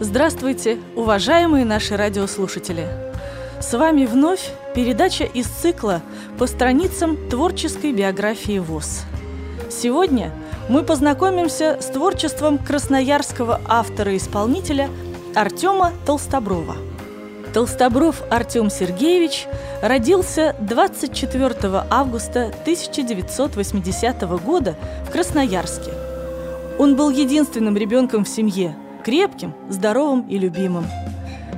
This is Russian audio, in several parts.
Здравствуйте, уважаемые наши радиослушатели! С вами вновь передача из цикла по страницам творческой биографии ВОЗ. Сегодня мы познакомимся с творчеством красноярского автора-исполнителя Артема Толстоброва. Толстобров Артем Сергеевич родился 24 августа 1980 года в Красноярске. Он был единственным ребенком в семье, крепким, здоровым и любимым.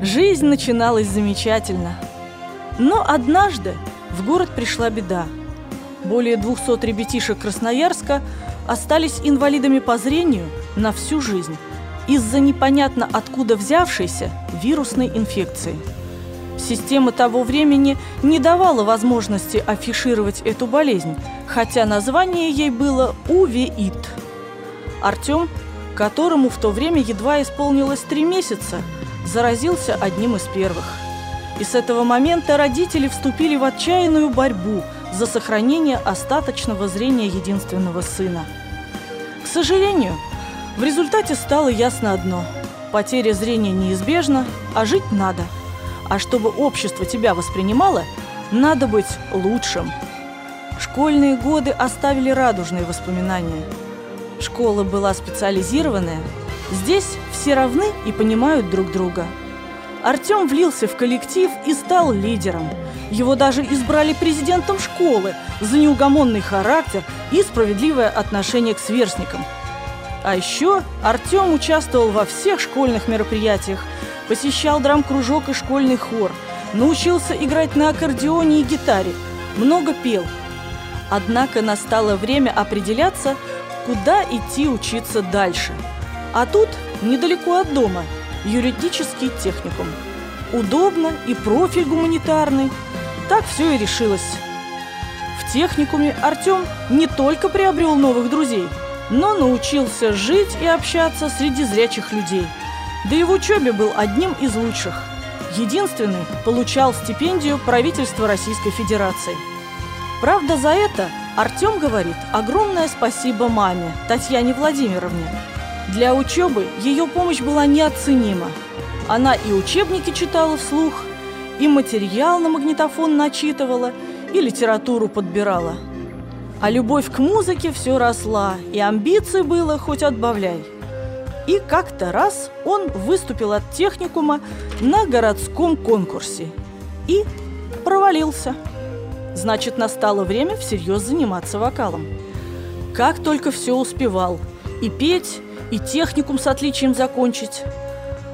Жизнь начиналась замечательно. Но однажды в город пришла беда. Более 200 ребятишек Красноярска остались инвалидами по зрению на всю жизнь из-за непонятно откуда взявшейся вирусной инфекции. Система того времени не давала возможности афишировать эту болезнь, хотя название ей было УВИИТ. Артем, которому в то время едва исполнилось три месяца, заразился одним из первых. И с этого момента родители вступили в отчаянную борьбу за сохранение остаточного зрения единственного сына. К сожалению, в результате стало ясно одно – потеря зрения неизбежна, а жить надо. А чтобы общество тебя воспринимало, надо быть лучшим. Школьные годы оставили радужные воспоминания. Школа была специализированная. Здесь все равны и понимают друг друга. Артем влился в коллектив и стал лидером. Его даже избрали президентом школы за неугомонный характер и справедливое отношение к сверстникам – а еще Артем участвовал во всех школьных мероприятиях, посещал драм-кружок и школьный хор, научился играть на аккордеоне и гитаре, много пел. Однако настало время определяться, куда идти учиться дальше. А тут, недалеко от дома, юридический техникум. Удобно и профиль гуманитарный. Так все и решилось. В техникуме Артем не только приобрел новых друзей – но научился жить и общаться среди зрячих людей. Да и в учебе был одним из лучших. Единственный получал стипендию правительства Российской Федерации. Правда, за это Артем говорит огромное спасибо маме, Татьяне Владимировне. Для учебы ее помощь была неоценима. Она и учебники читала вслух, и материал на магнитофон начитывала, и литературу подбирала – а любовь к музыке все росла, и амбиций было хоть отбавляй. И как-то раз он выступил от техникума на городском конкурсе и провалился. Значит, настало время всерьез заниматься вокалом. Как только все успевал. И петь, и техникум с отличием закончить.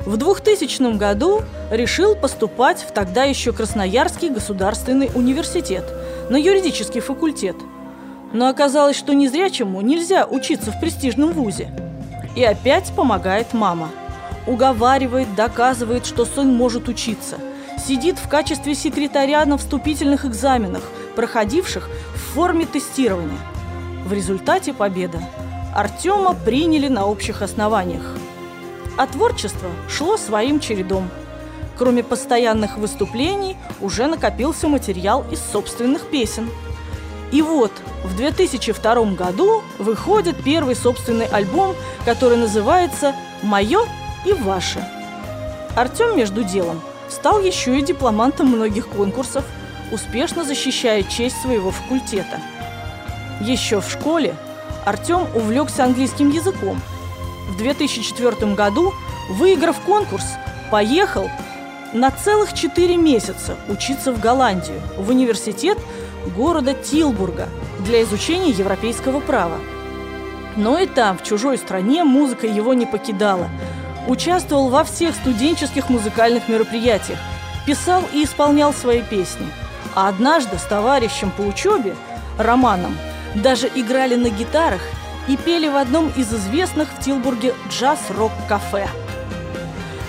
В 2000 году решил поступать в тогда еще Красноярский государственный университет на юридический факультет – но оказалось, что незрячему нельзя учиться в престижном вузе. И опять помогает мама. Уговаривает, доказывает, что сын может учиться. Сидит в качестве секретаря на вступительных экзаменах, проходивших в форме тестирования. В результате победа. Артема приняли на общих основаниях. А творчество шло своим чередом. Кроме постоянных выступлений, уже накопился материал из собственных песен – и вот в 2002 году выходит первый собственный альбом, который называется «Мое и ваше». Артем, между делом, стал еще и дипломантом многих конкурсов, успешно защищая честь своего факультета. Еще в школе Артем увлекся английским языком. В 2004 году, выиграв конкурс, поехал на целых 4 месяца учиться в Голландию, в университет города Тилбурга для изучения европейского права. Но и там, в чужой стране, музыка его не покидала. Участвовал во всех студенческих музыкальных мероприятиях, писал и исполнял свои песни. А однажды с товарищем по учебе, Романом, даже играли на гитарах и пели в одном из известных в Тилбурге джаз-рок-кафе.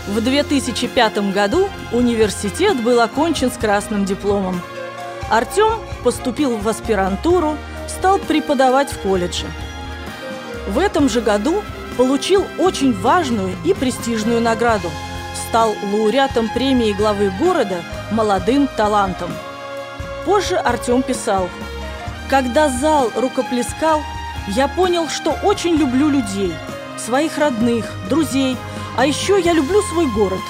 В 2005 году университет был окончен с красным дипломом. Артем поступил в аспирантуру, стал преподавать в колледже. В этом же году получил очень важную и престижную награду. Стал лауреатом премии главы города молодым талантом. Позже Артем писал, «Когда зал рукоплескал, я понял, что очень люблю людей, своих родных, друзей, А еще я люблю свой город.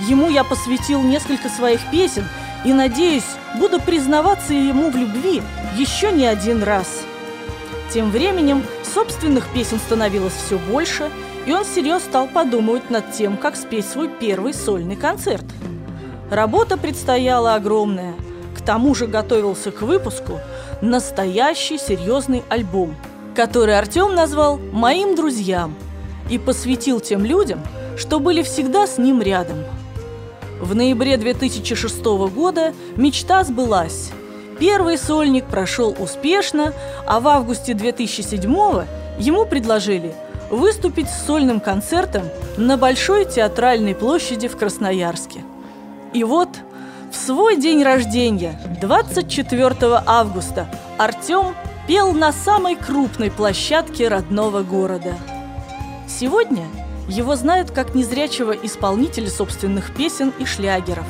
Ему я посвятил несколько своих песен и, надеюсь, буду признаваться ему в любви еще не один раз. Тем временем собственных песен становилось все больше, и он всерьез стал подумывать над тем, как спеть свой первый сольный концерт. Работа предстояла огромная. К тому же готовился к выпуску настоящий серьезный альбом, который Артем назвал «Моим друзьям» и посвятил тем людям, что были всегда с ним рядом. В ноябре 2006 года мечта сбылась. Первый сольник прошел успешно, а в августе 2007 ему предложили выступить с сольным концертом на Большой театральной площади в Красноярске. И вот в свой день рождения, 24 августа, Артем пел на самой крупной площадке родного города. Сегодня его знают как незрячего исполнителя собственных песен и шлягеров.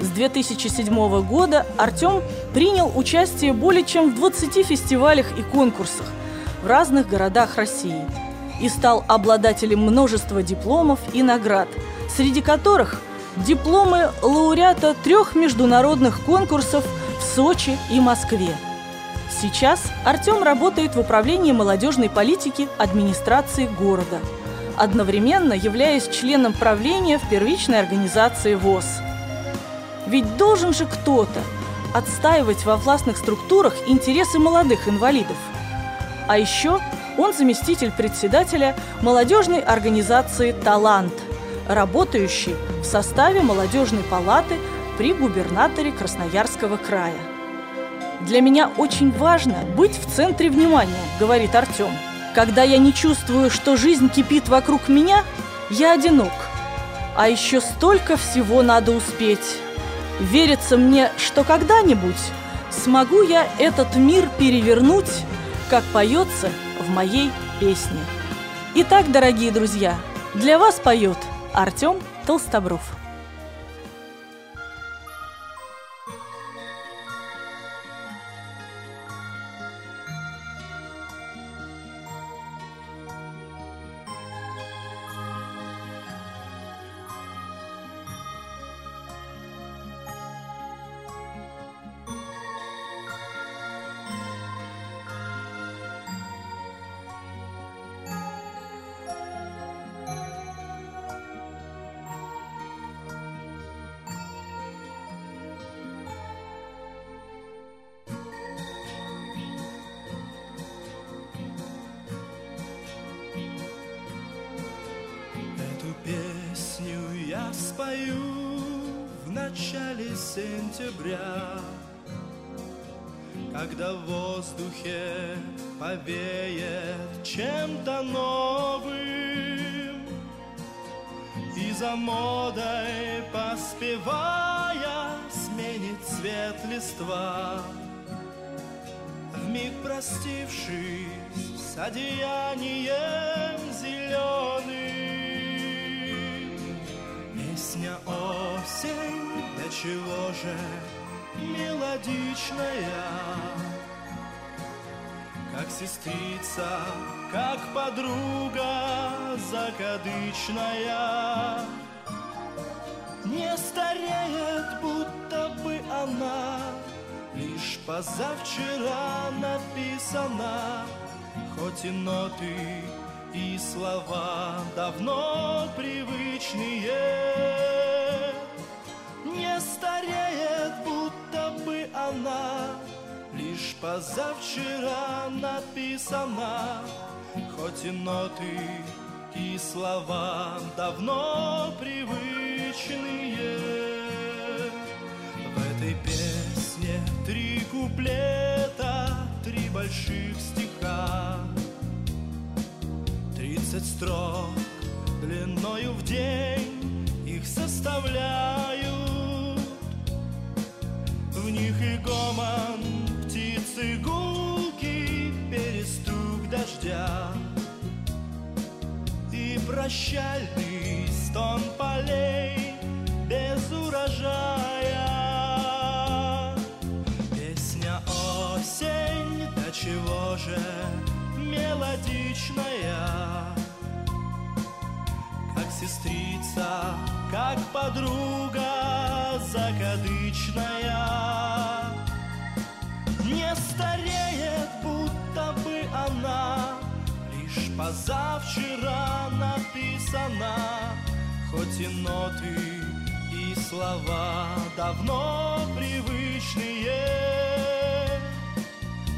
С 2007 года Артем принял участие более чем в 20 фестивалях и конкурсах в разных городах России и стал обладателем множества дипломов и наград, среди которых дипломы лауреата трех международных конкурсов в Сочи и Москве. Сейчас Артем работает в управлении молодежной политики администрации города – одновременно являясь членом правления в первичной организации ВОЗ. Ведь должен же кто-то отстаивать во властных структурах интересы молодых инвалидов. А еще он заместитель председателя молодежной организации «Талант», работающий в составе молодежной палаты при губернаторе Красноярского края. «Для меня очень важно быть в центре внимания», — говорит Артем. Когда я не чувствую, что жизнь кипит вокруг меня, я одинок. А еще столько всего надо успеть. Верится мне, что когда-нибудь смогу я этот мир перевернуть, как поется в моей песне. Итак, дорогие друзья, для вас поет Артем Толстобров. Чего же мелодичная? Как сестрица, как подруга закадычная. Не стареет, будто бы она Лишь позавчера написана. Хоть и ноты и слова давно привычные позавчера написана Хоть и ноты и слова давно привычные В этой песне три куплета, три больших стиха Тридцать строк длиною в день их составляют. В них и гомон птицы гулки, перестук дождя. И прощальный стон полей без урожая. Песня осень, до чего же мелодичная, как сестрица как подруга закадычная стареет, будто бы она Лишь позавчера написана. Хоть и ноты и слова давно привычные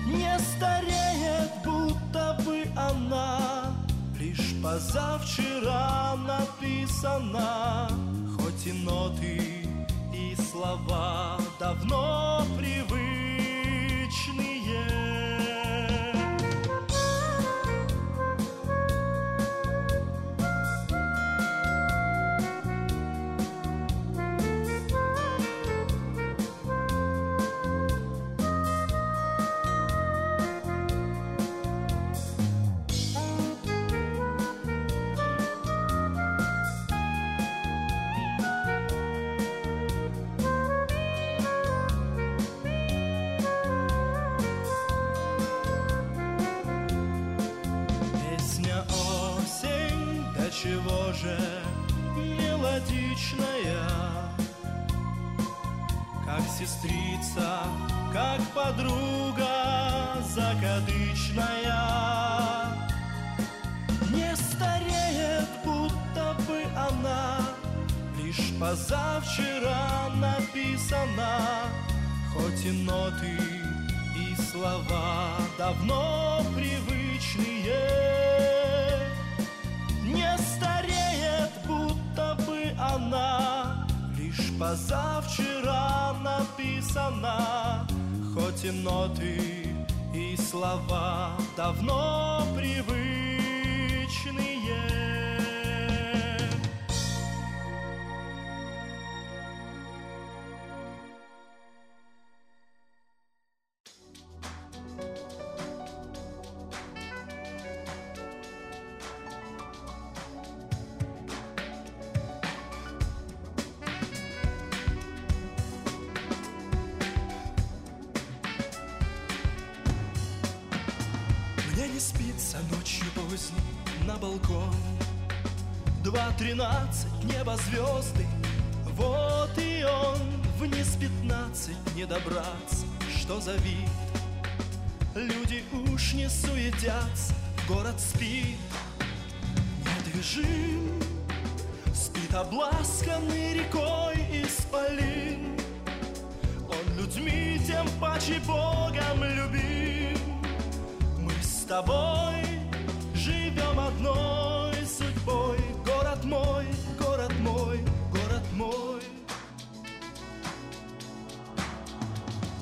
Не стареет, будто бы она Лишь позавчера написана. Хоть и ноты и слова давно привычные хоть и ноты и слова давно привычные. Обласканный рекой исполин Он людьми тем паче Богом любим. Мы с тобой живем одной судьбой. Город мой, город мой, город мой.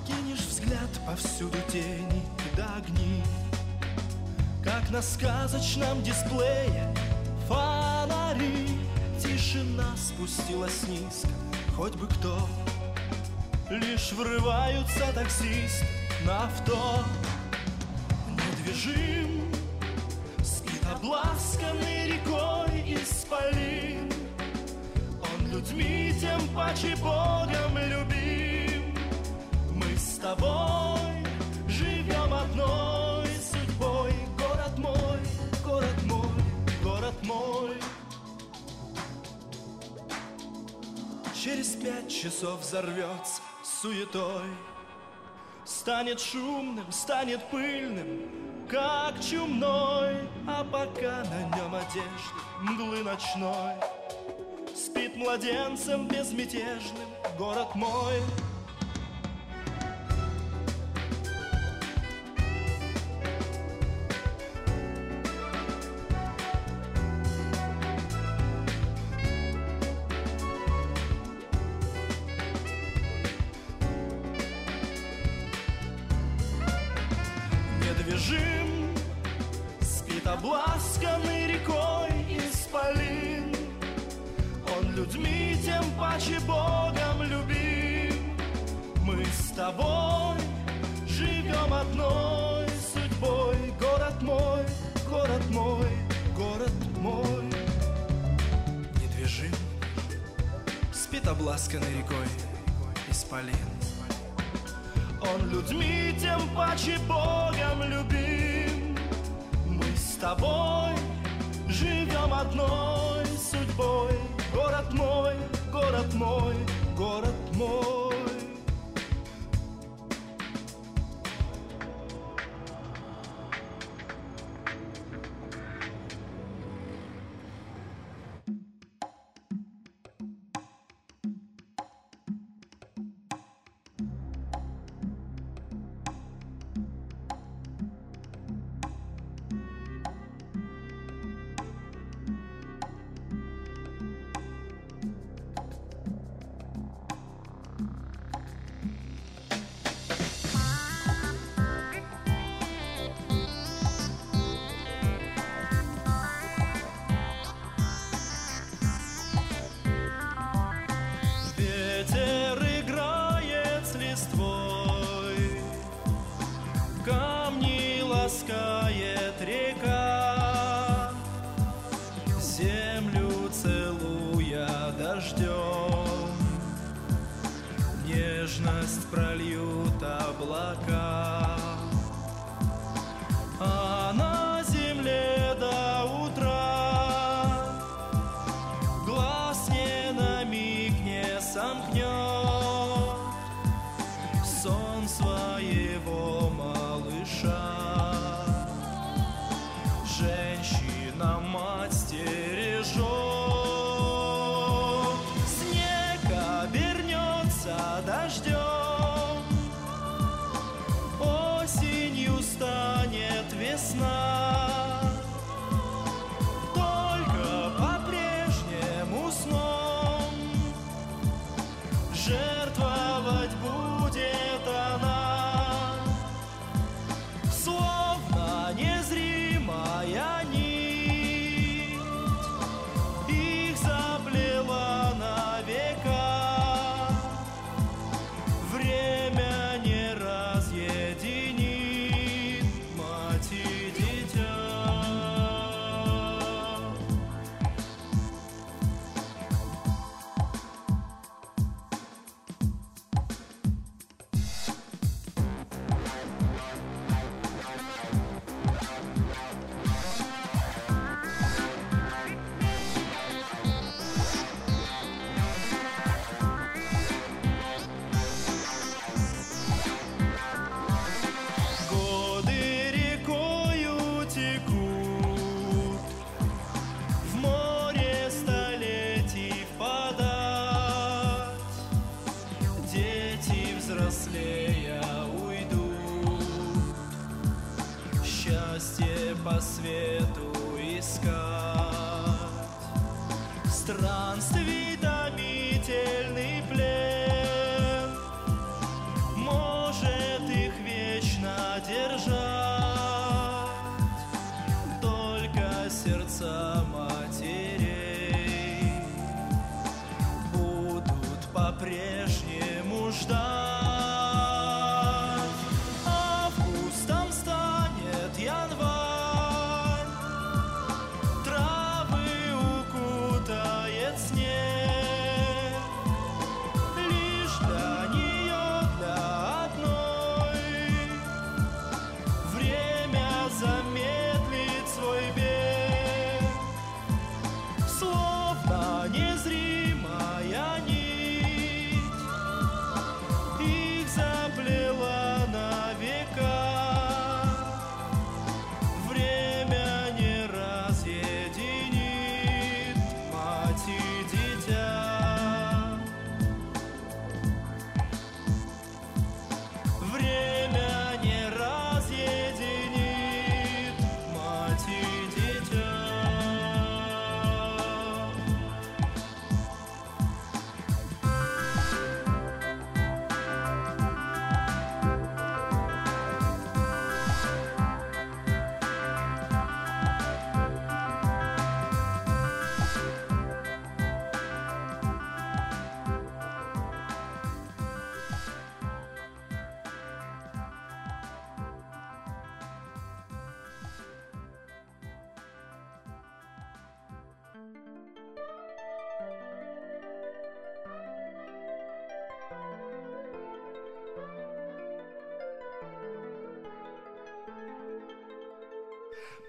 Кинешь взгляд повсюду тени да огни Как на сказочном дисплее Тишина спустилась низко, хоть бы кто. Лишь врываются таксисты на авто. Недвижим Обласканный рекой исполин Он людьми тем паче Богом Через пять часов взорвется суетой. Станет шумным, станет пыльным как чумной, а пока на нем одежды мглы ночной. Спит младенцем безмятежным город мой —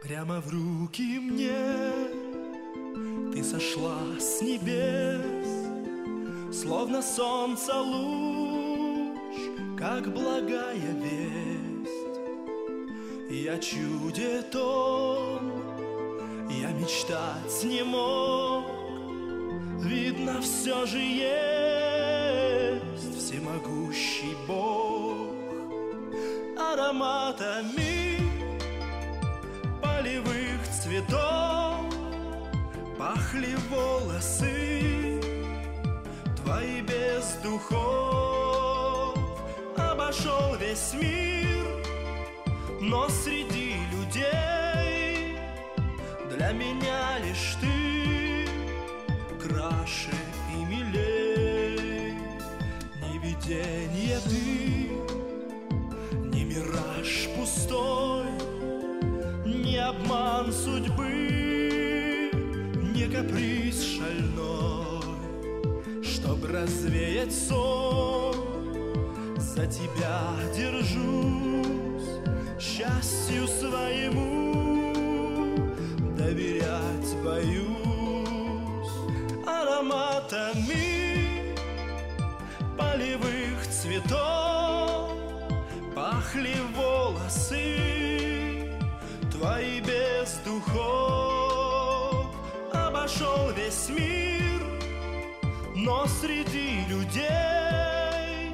Прямо в руки мне ты сошла с небес, Словно солнца луч, как благая весть. Я чуде том, я мечтать не мог Видно, все же есть всемогущий Бог. Ароматами цветов Пахли волосы твои без духов. Обошел весь мир, но среди людей Для меня лишь ты краше и милей. Не видение ты, не мираж пустой обман судьбы, не каприз шальной Чтоб развеять сон, за тебя держусь Счастью своему доверять боюсь. Ароматами полевых цветов Пахли волосы твои без духов Обошел весь мир, но среди людей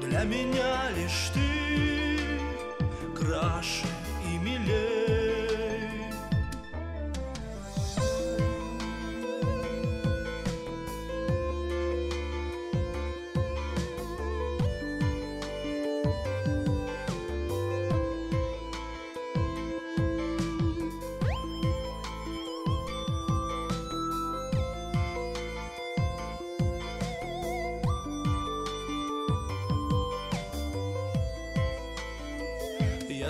Для меня лишь ты краше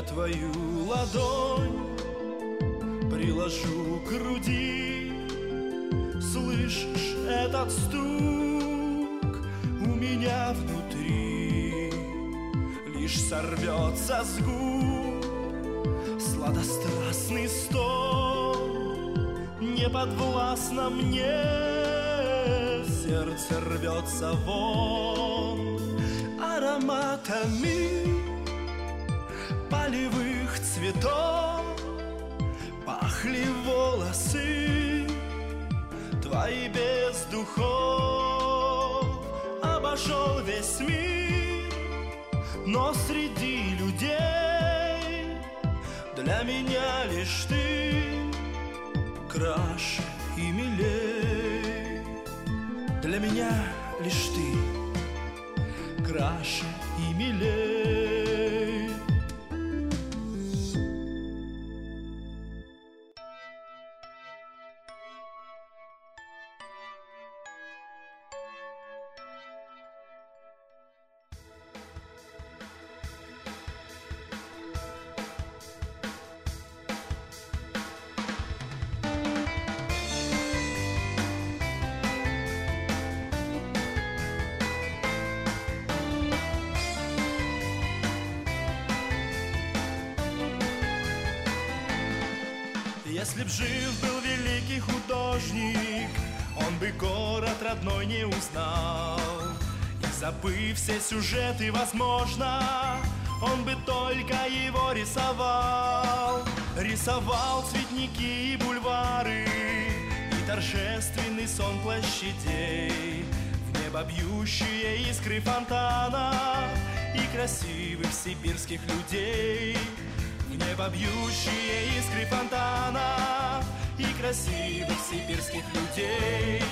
Твою ладонь приложу к груди. Слышишь этот стук? У меня внутри Лишь сорвется с губ сладострастный стон. Не подвластно мне, сердце рвется вон. Ароматами полевых цветов Пахли волосы твои без духов. Обошел весь мир, но среди людей Для меня лишь ты краше и милей. Для меня лишь ты краше и милей родной не узнал. И забыв все сюжеты, возможно, Он бы только его рисовал. Рисовал цветники и бульвары, И торжественный сон площадей, В небо бьющие искры фонтана И красивых сибирских людей — в небо бьющие искры фонтана И красивых сибирских людей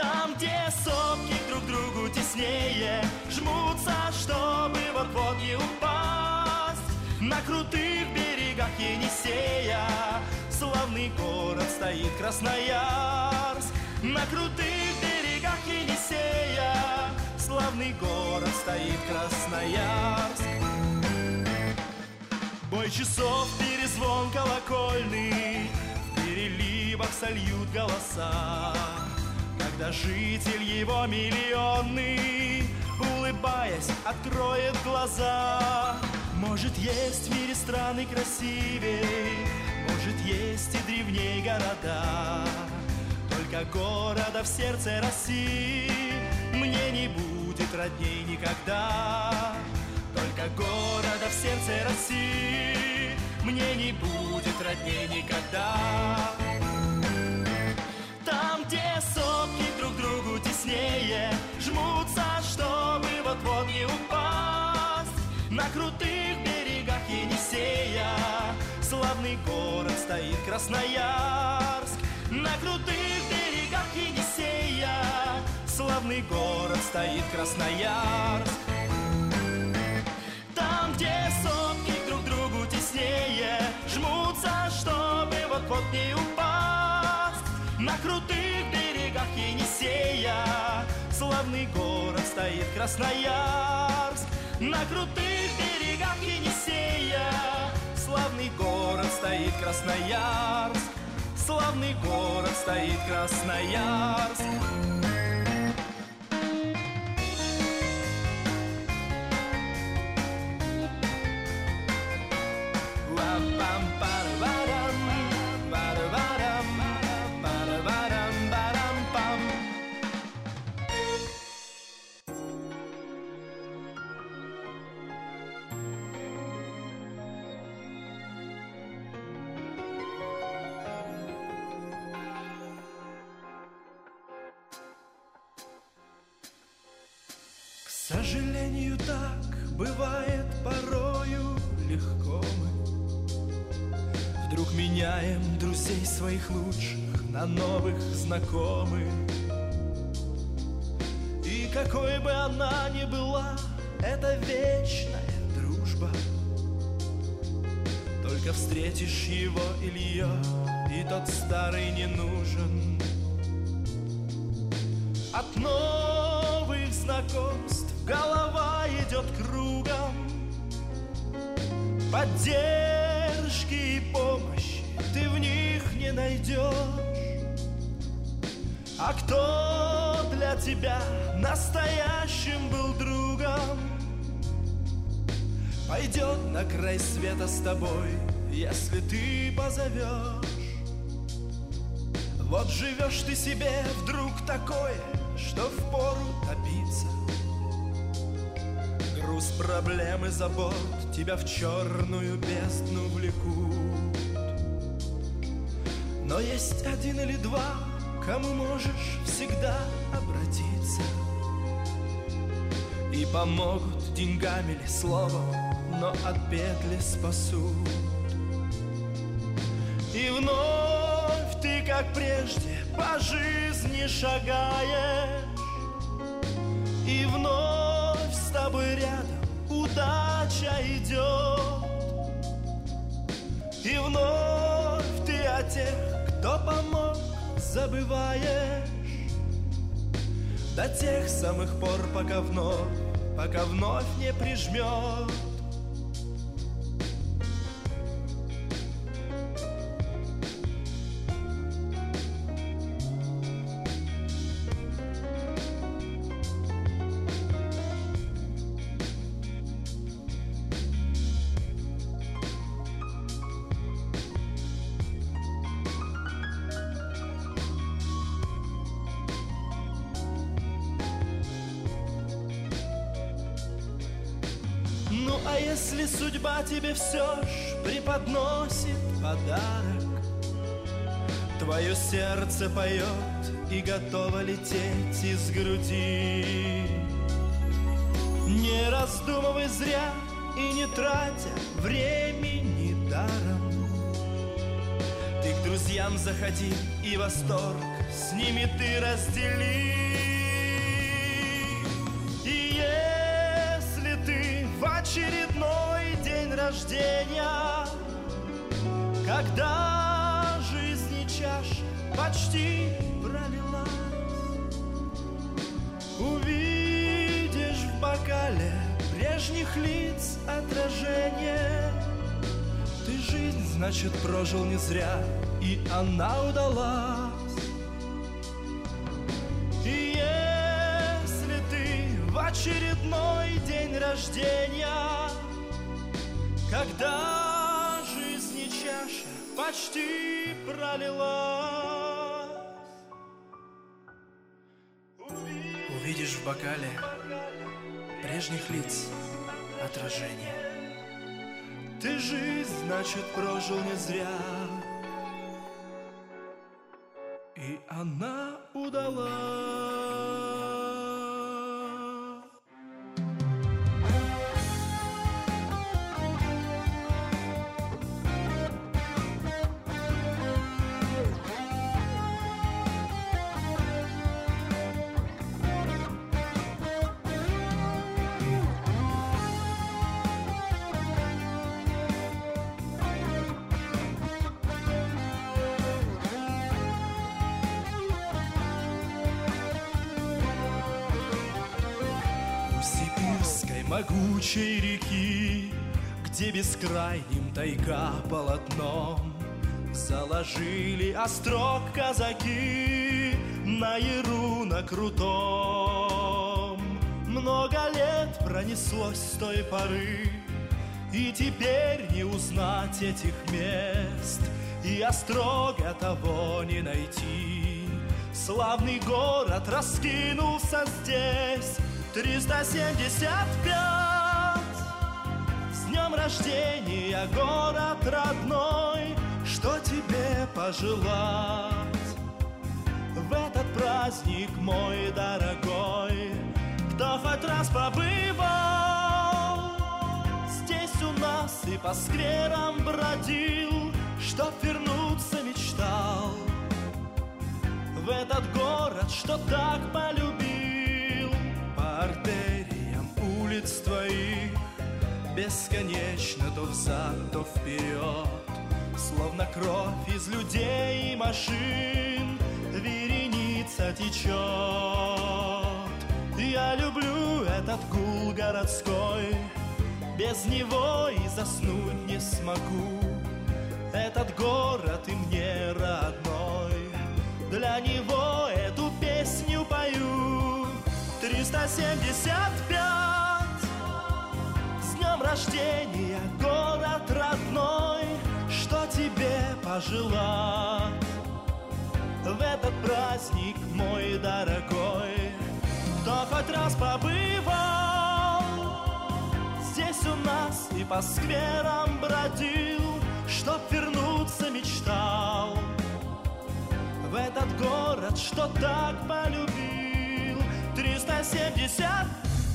Там, где сопки друг другу теснее Жмутся, чтобы вот-вот не упасть. На крутых берегах Енисея Славный город стоит Красноярск. На крутых берегах Енисея Славный город стоит Красноярск. Бой часов, перезвон колокольный В переливах сольют голоса Когда житель его миллионный Улыбаясь, откроет глаза. Может, есть в мире страны красивей Может, есть и древней города. Только города в сердце России Мне не будет родней никогда. Только города в сердце России Мне не будет родней никогда На крутых берегах Енисея Славный город стоит Красноярск. На крутых берегах Енисея Славный город стоит Красноярск. Там, где сопки друг другу теснее Жмутся, чтобы вот-вот не упасть. На крутых берегах Енисея Славный город стоит Красноярск На крутых берегах Енисея. Славный город стоит Красноярск. Славный город стоит Красноярск сожалению, так бывает порою легко мы. Вдруг меняем друзей своих лучших на новых знакомых. И какой бы она ни была, это вечная дружба. Только встретишь его или ее, и тот старый не нужен. От новых знакомств голова идет кругом. Поддержки и помощи ты в них не найдешь. А кто для тебя настоящим был другом? Пойдет на край света с тобой, если ты позовешь. Вот живешь ты себе вдруг такое, что впору топиться Груз проблем и забот. Тебя в черную бездну влекут. Но есть один или два, кому можешь всегда обратиться. И помогут деньгами или словом, но от петли спасут. И вновь ты, как прежде, по жизни шагаешь. И вновь с тобой рядом удача идет. И вновь ты о тех, кто помог, забываешь. До тех самых пор, пока вновь, пока вновь не прижмет а если судьба тебе все ж преподносит подарок Твое сердце поет и готово лететь из груди. Не раздумывай зря и не тратя времени даром. Ты к друзьям заходи и восторг с ними ты раздели очередной день рождения Когда жизни чаша почти пролилась. Увидишь в бокале прежних лиц отражение. Ты жизнь, значит, прожил не зря, и она удалась очередной день рождения Когда жизни чаша почти пролилась видишь в бокале прежних лиц отражение. Ты жизнь, значит, прожил не зря, и она удалась. Могучей реки, Где бескрайним тайга полотном Заложили острог казаки На яру на крутом. Много лет пронеслось с той поры И теперь не узнать этих мест И острога того не найти. Славный город раскинулся здесь 375 С днем рождения, город родной Что тебе пожелать? В этот праздник, мой дорогой Кто хоть раз побывал? Здесь у нас и по скверам бродил Чтоб вернуться мечтал. В этот город, что так полюбил улиц твоих Бесконечно то взад, то вперед. Словно кровь из людей и машин Вереница течет. Я люблю этот гул городской Без него и заснуть не смогу. Этот город и мне родной Для него эту песню пою. 375 С днем рождения, город родной Что тебе пожелать? В этот праздник, мой дорогой Кто хоть раз побывал Здесь у нас и по скверам бродил Чтоб вернуться мечтал. В этот город, что так полюбил 370,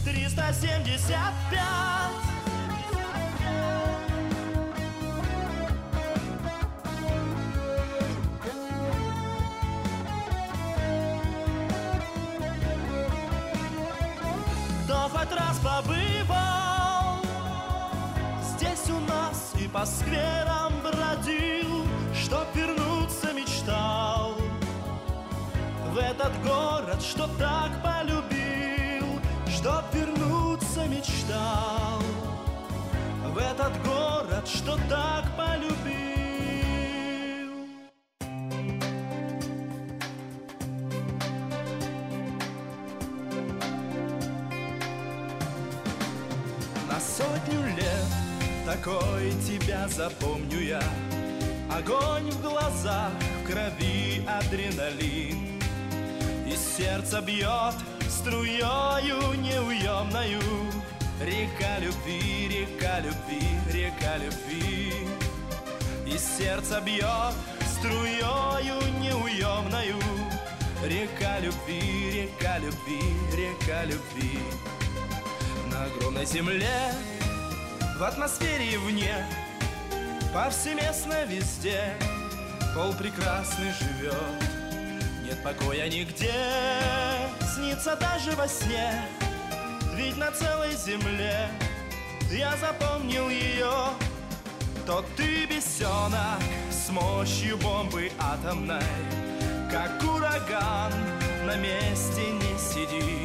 375 побывал Здесь у нас и по скверам бродил Чтоб вернуться мечтал в этот город, что так полюбил, чтоб вернуться мечтал. В этот город, что так полюбил. Такой тебя запомню я. Огонь в глазах, в крови адреналин. И сердце бьет струею неуемною Река любви, река любви, река любви. И сердце бьет струею неуемною Река любви, река любви, река любви. На огромной земле, в атмосфере и вне Повсеместно везде. Пол прекрасный живет нет покоя нигде, снится даже во сне Ведь на целой земле я запомнил ее. То ты бесенок с мощью бомбы атомной Как ураган на месте не сидишь То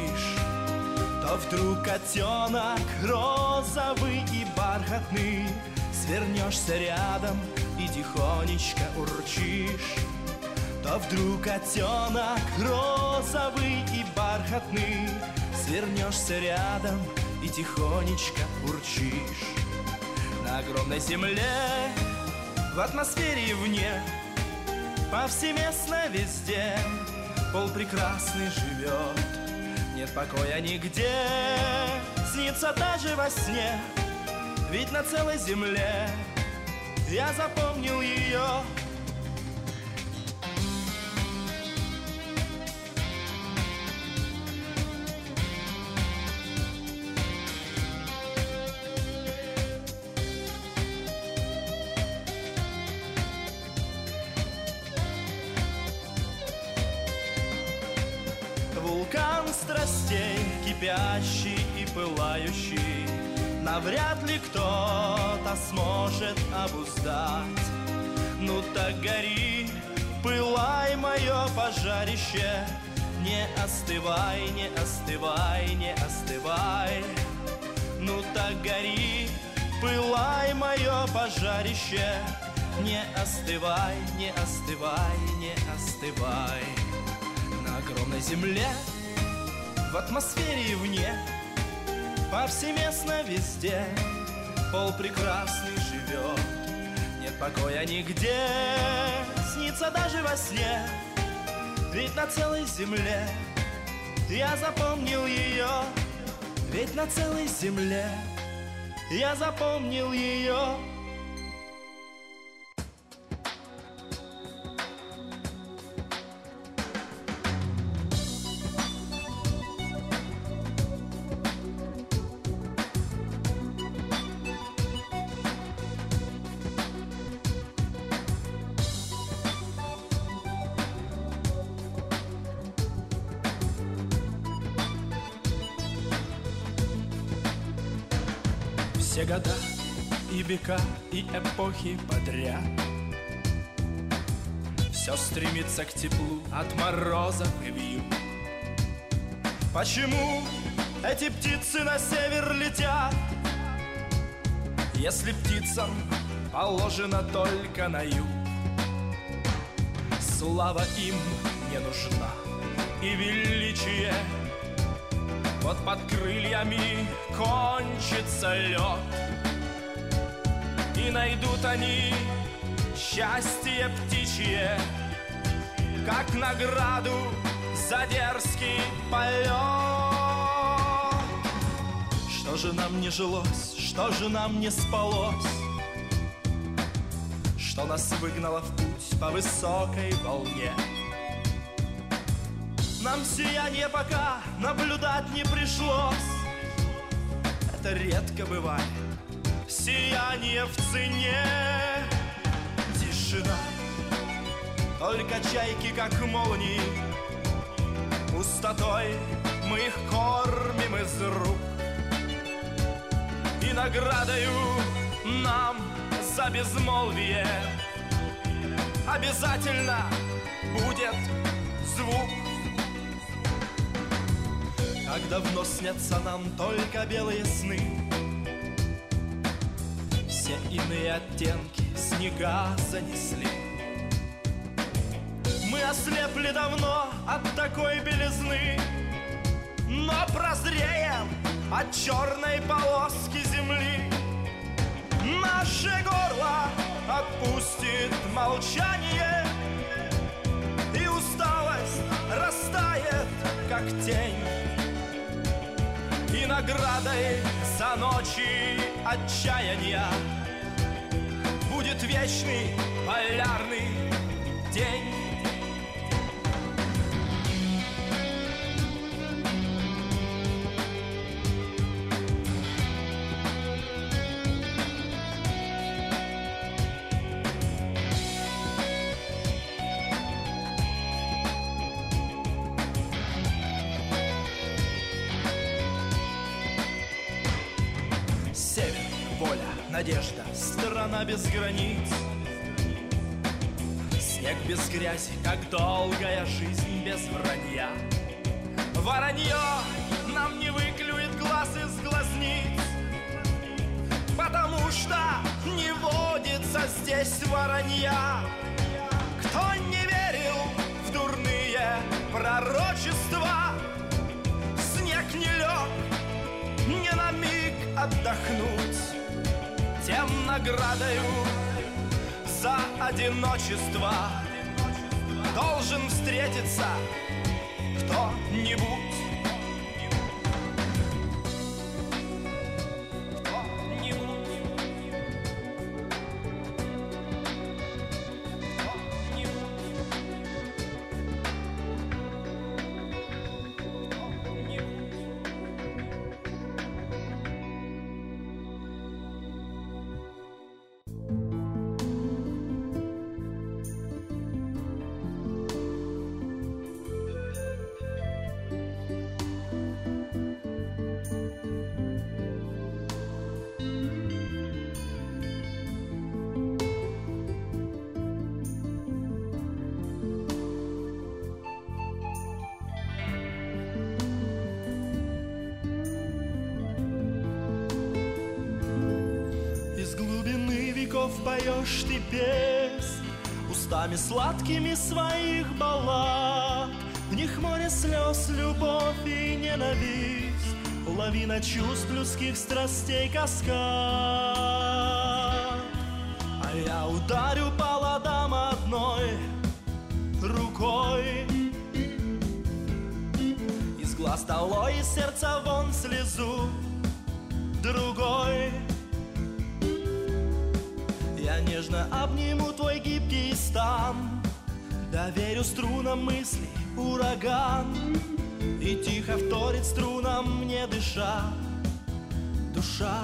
вдруг котенок розовый и бархатный? Свернешься рядом и тихонечко урчишь. То вдруг котенок розовый и бархатный? Свернешься рядом и тихонечко урчишь. На огромной земле, в атмосфере и вне Повсеместно везде пол прекрасный живет Нет покоя нигде, снится даже во сне Ведь на целой земле я запомнил ее страстей, кипящий и пылающий. Навряд ли кто-то сможет обуздать. Ну так гори, пылай мое пожарище. Не остывай, не остывай, не остывай. Ну так гори, пылай мое пожарище. Не остывай, не остывай, не остывай. На огромной земле, в атмосфере и вне Повсеместно везде. Пол прекрасный живет Нет покоя нигде Снится даже во сне. Ведь на целой земле Я запомнил ее. Ведь на целой земле Я запомнил ее Все года и века, и эпохи подряд. Все стремится к теплу от морозов и вьюг Почему эти птицы на север летят? Если птицам положено только на юг. Слава им не нужна и величие Вот под крыльями кончится лед. И найдут они счастье птичье Как награду за дерзкий полет. Что же нам не жилось, что же нам не спалось? Что нас выгнало в путь по высокой волне Нам сияние пока наблюдать не пришлось. Это редко бывает. Сияние в цене. Тишина. Только чайки, как молнии. Пустотой мы их кормим из рук. И наградою нам за безмолвие Обязательно будет звук Как давно снятся нам только белые сны. Все иные оттенки снега занесли. Мы ослепли давно от такой белизны Но прозреем от черной полоски земли. Наше горло отпустит молчание И усталость растает, как тень наградой за ночи отчаяния. Будет вечный полярный день надежда, страна без границ. Снег без грязи, как долгая жизнь без вранья. Воронье нам не выклюет глаз из глазниц Потому что не водится здесь воронья. Кто не верил в дурные пророчества Снег не лег, не на миг отдохнуть Тем наградою за одиночество. Должен встретиться кто-нибудь поешь ты песни Устами сладкими своих баллад. В них море слез, любовь и ненависть Лавина чувств людских страстей каскад. А я ударю по ладам одной рукой. Из глаз долой, из сердца вон слезу другой нежно обниму твой гибкий стан. Доверю струнам мыслей ураган. И тихо вторит струнам мне дыша. Душа.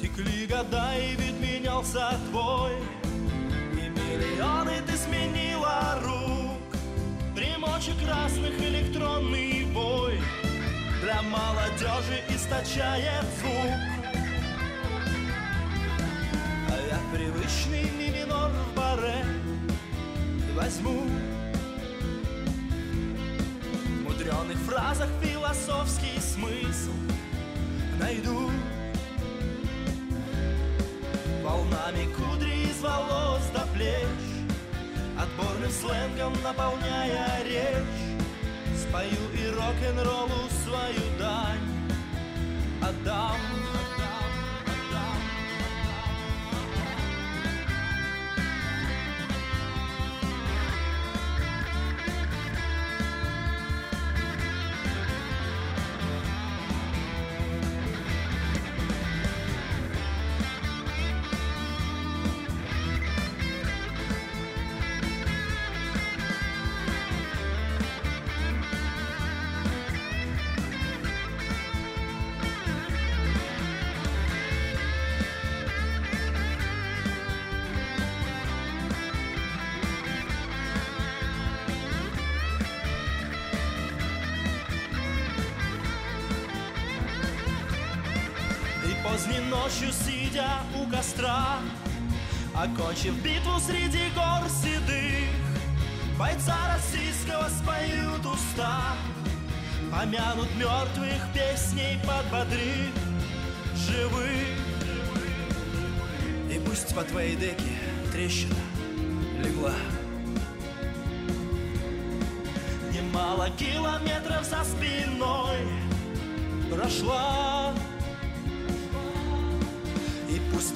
Текли года и вид менялся твой. И миллионы ты сменила рук. Примочек красных электронный бой. Для молодежи источает звук привычный ми минор в баре. Возьму В мудреных фразах философский смысл. Найду Волнами кудри из волос до плеч Отборным сленгом наполняя речь. Спою и рок-н-роллу свою дань Отдам сидя у костра Окончив битву среди гор седых. Бойца российского споют уста Помянут мертвых песней подбодрив живых И пусть по твоей деке трещина легла. Немало километров за спиной прошла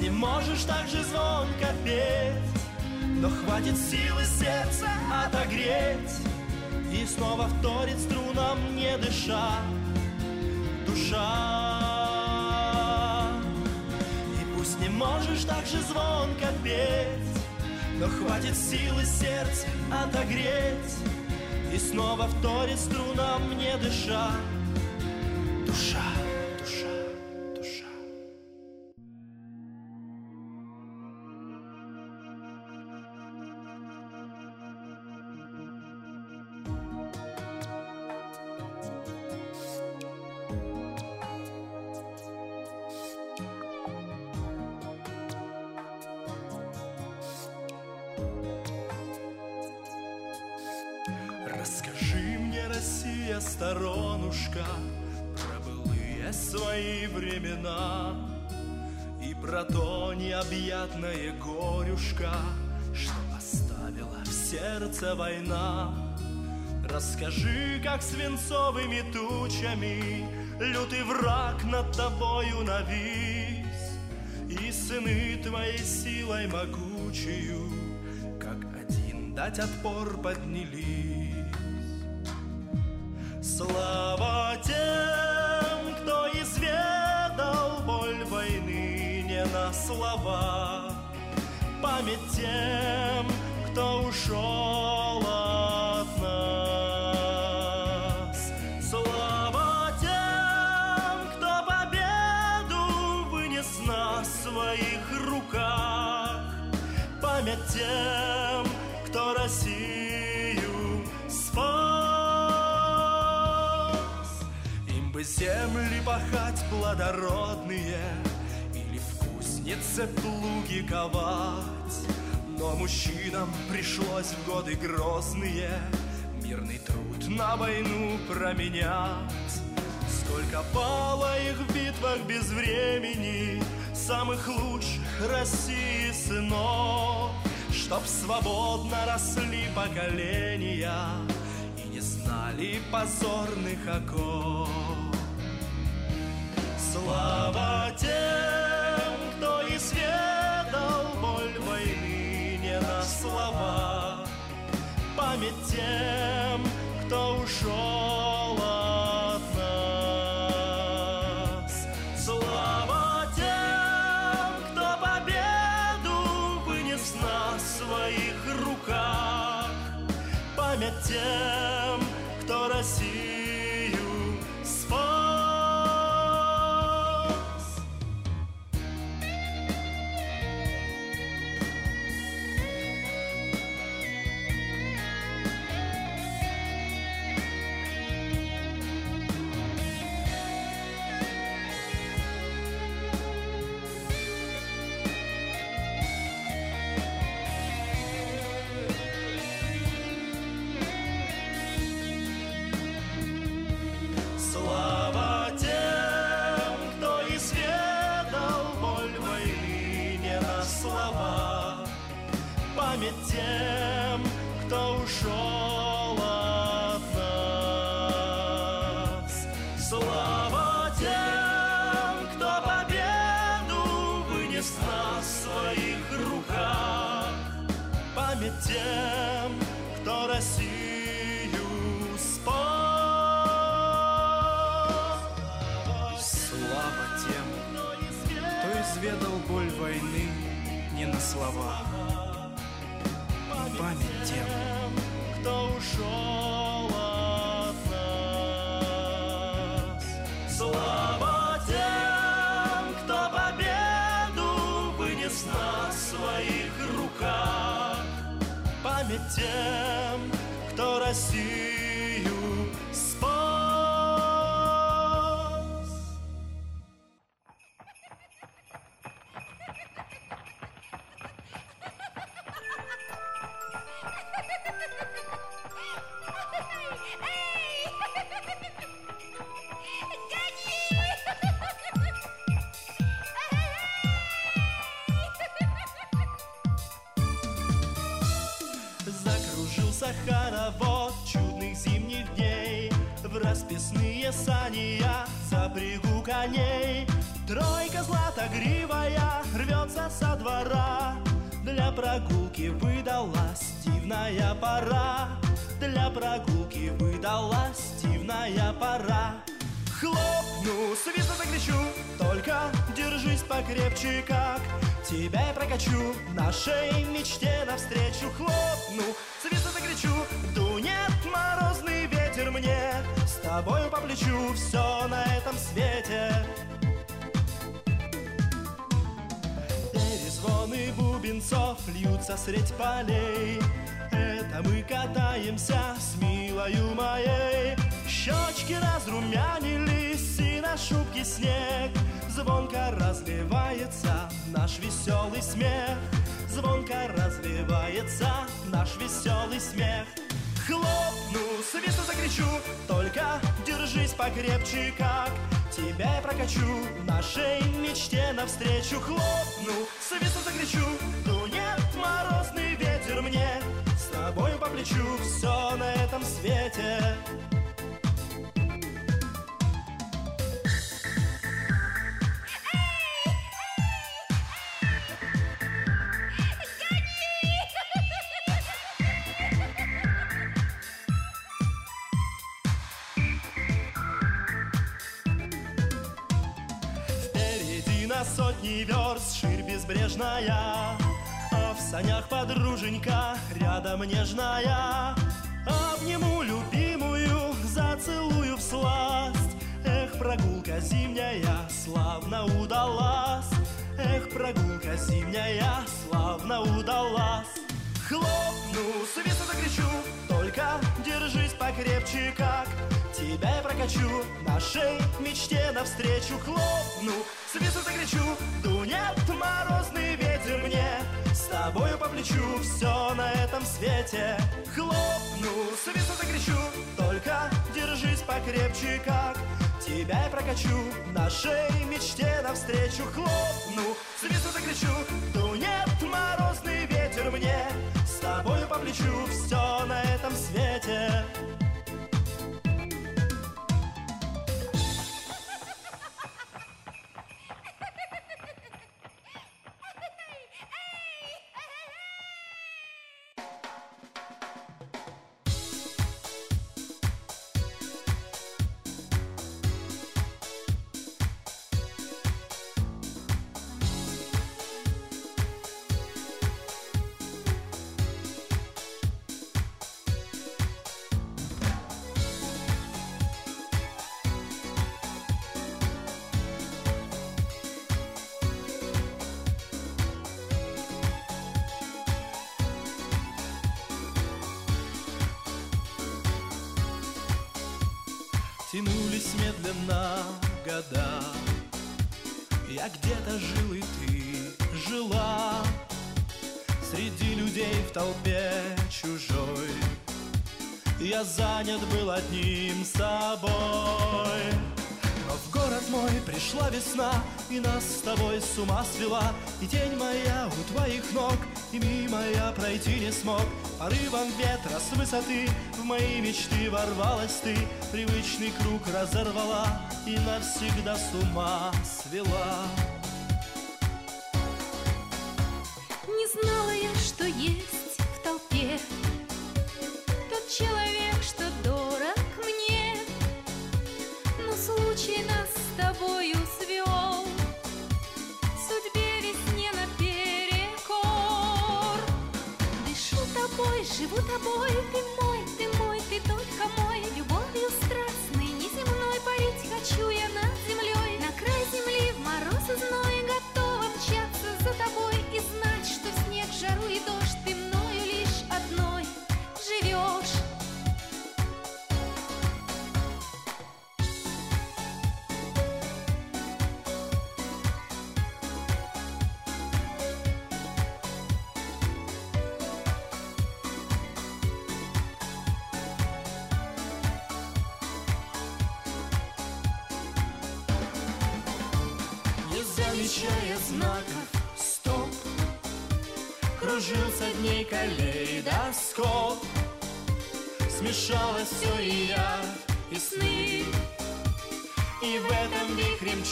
не можешь так же звонко петь Но хватит силы сердца отогреть. И снова вторит струнам, не дыша Душа. И пусть не можешь так же звонко петь Но хватит силы сердца отогреть. И снова вторит струнам, не дыша сторонушка Про былые свои времена И про то необъятное горюшка Что оставила в сердце война. Расскажи, как свинцовыми тучами Лютый враг над тобою навис И сыны твоей силой могучую Как один дать отпор поднялись слова. Память тем, кто ушел от нас. Слава тем, кто победу вынес на своих руках. Память тем, кто Россию спас бы земли пахать плодородные кузнице плуги ковать Но мужчинам пришлось в годы грозные Мирный труд на войну променять. Сколько пало их в битвах без времени самых лучших России сынов, Чтоб свободно росли поколения И не знали позорных оков. Слава тем, Память тем, кто ушел кто изведал боль войны не на слова. Память тем, кто ушел от нас. Слава тем, кто победу вынес на своих руках. Память тем, шубке снег. Звонко разливается наш веселый смех. Звонко разливается наш веселый смех. Хлопну, свистну закричу Только держись покрепче, как Тебя я прокачу Нашей мечте навстречу. Хлопну, свистну закричу Дунет морозный ветер мне С тобою по плечу Все на этом свете сотни верст ширь безбрежная А в санях подруженька рядом нежная. Обниму любимую, зацелую в сласть. Эх, прогулка зимняя славно удалась. Эх, прогулка зимняя славно удалась. Хлопну, свистну закричу Только держись покрепче, как Тебя я прокачу Нашей мечте навстречу Хлопну, свистну закричу Дунет морозный ветер мне. С тобою по плечу Все на этом свете Хлопну, свистну закричу Только держись покрепче, как тебя я прокачу Нашей мечте навстречу хлопну. Свисту закричу Дунет морозный ветер мне. С тобою по плечу Тянулись медленно года. Я где-то жил и ты жила Среди людей в толпе чужой. Я занят был одним собой. Но в город мой пришла весна И нас с тобой с ума свела. И тень моя у твоих ног И мимо я пройти не смог Порывом ветра с высоты В мои мечты ворвалась ты. Привычный круг разорвала И навсегда с ума свела живу тобой Ты мой, ты мой, ты только мой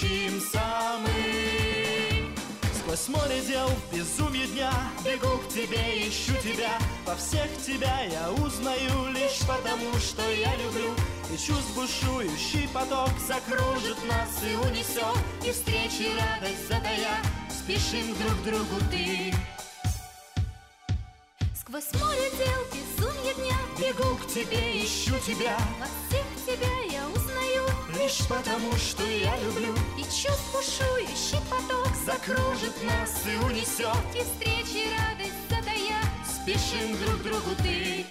мчимся мы Сквозь море дел в безумье дня Бегу к тебе, ищу тебя. Во всех тебя я узнаю Лишь потому, что я люблю. И чувств бушующий поток Закружит нас и унесет. И встречи радость затая Спешим друг к другу ты. Сквозь море дел, безумье дня Бегу к тебе, ищу тебя. Во Лишь потому, что я люблю. И чувств бушующий поток Закружит нас и унесет. И встречи радость задая Спешим друг другу ты